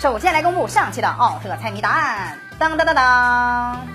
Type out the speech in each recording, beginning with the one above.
首先来公布上期的奥特猜谜答案，当当当当，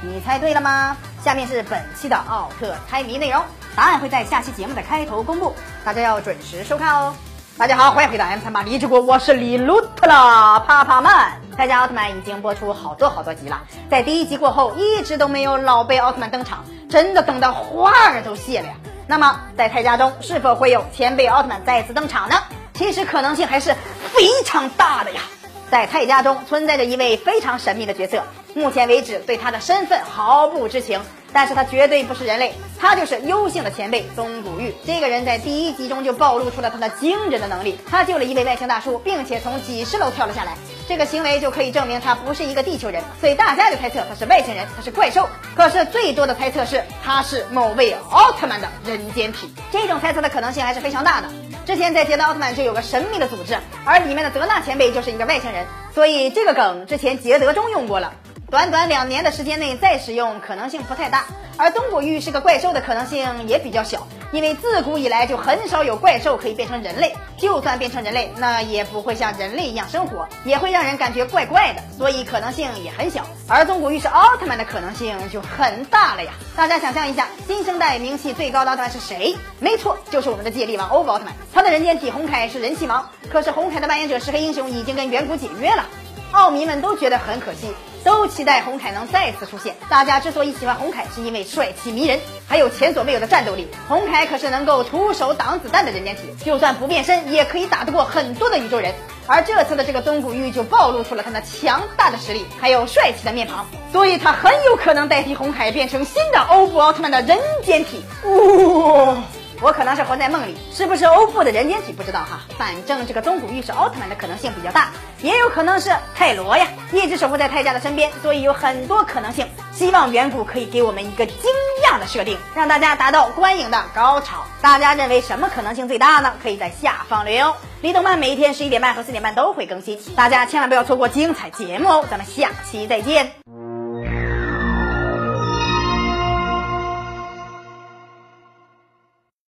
你猜对了吗？下面是本期的奥特猜谜内容，答案会在下期节目的开头公布，大家要准时收看哦。大家好，欢迎回到 M 三八励志国，我是李鲁特啦，帕帕曼。泰迦奥特曼已经播出好多好多集了，在第一集过后一直都没有老贝奥特曼登场，真的等到花儿都谢了呀。那么在泰迦中是否会有前辈奥特曼再次登场呢？其实可能性还是非常大的呀。在泰家中存在着一位非常神秘的角色，目前为止对他的身份毫不知情。但是他绝对不是人类，他就是幽性的前辈宗古玉。这个人在第一集中就暴露出了他的惊人的能力，他救了一位外星大叔，并且从几十楼跳了下来。这个行为就可以证明他不是一个地球人，所以大家就猜测他是外星人，他是怪兽。可是最多的猜测是他是某位奥特曼的人间体，这种猜测的可能性还是非常大的。之前在捷德奥特曼就有个神秘的组织，而里面的泽纳前辈就是一个外星人，所以这个梗之前捷德中用过了。短短两年的时间内再使用可能性不太大，而东古玉是个怪兽的可能性也比较小，因为自古以来就很少有怪兽可以变成人类，就算变成人类，那也不会像人类一样生活，也会让人感觉怪怪的，所以可能性也很小。而东古玉是奥特曼的可能性就很大了呀！大家想象一下，新生代名气最高的奥特曼是谁？没错，就是我们的界力王欧布奥特曼，他的人间体红凯是人气王，可是红凯的扮演者石黑英雄已经跟远古解约了，奥迷们都觉得很可惜。都期待红凯能再次出现。大家之所以喜欢红凯，是因为帅气迷人，还有前所未有的战斗力。红凯可是能够徒手挡子弹的人间体，就算不变身，也可以打得过很多的宇宙人。而这次的这个东古玉就暴露出了他那强大的实力，还有帅气的面庞，所以他很有可能代替红凯变成新的欧布奥特曼的人间体。哇！我可能是活在梦里，是不是欧布的人间体不知道哈。反正这个东古玉是奥特曼的可能性比较大，也有可能是泰罗呀，一直守护在泰迦的身边，所以有很多可能性。希望远古可以给我们一个惊讶的设定，让大家达到观影的高潮。大家认为什么可能性最大呢？可以在下方留言哦。李动漫每一天十一点半和四点半都会更新，大家千万不要错过精彩节目哦。咱们下期再见。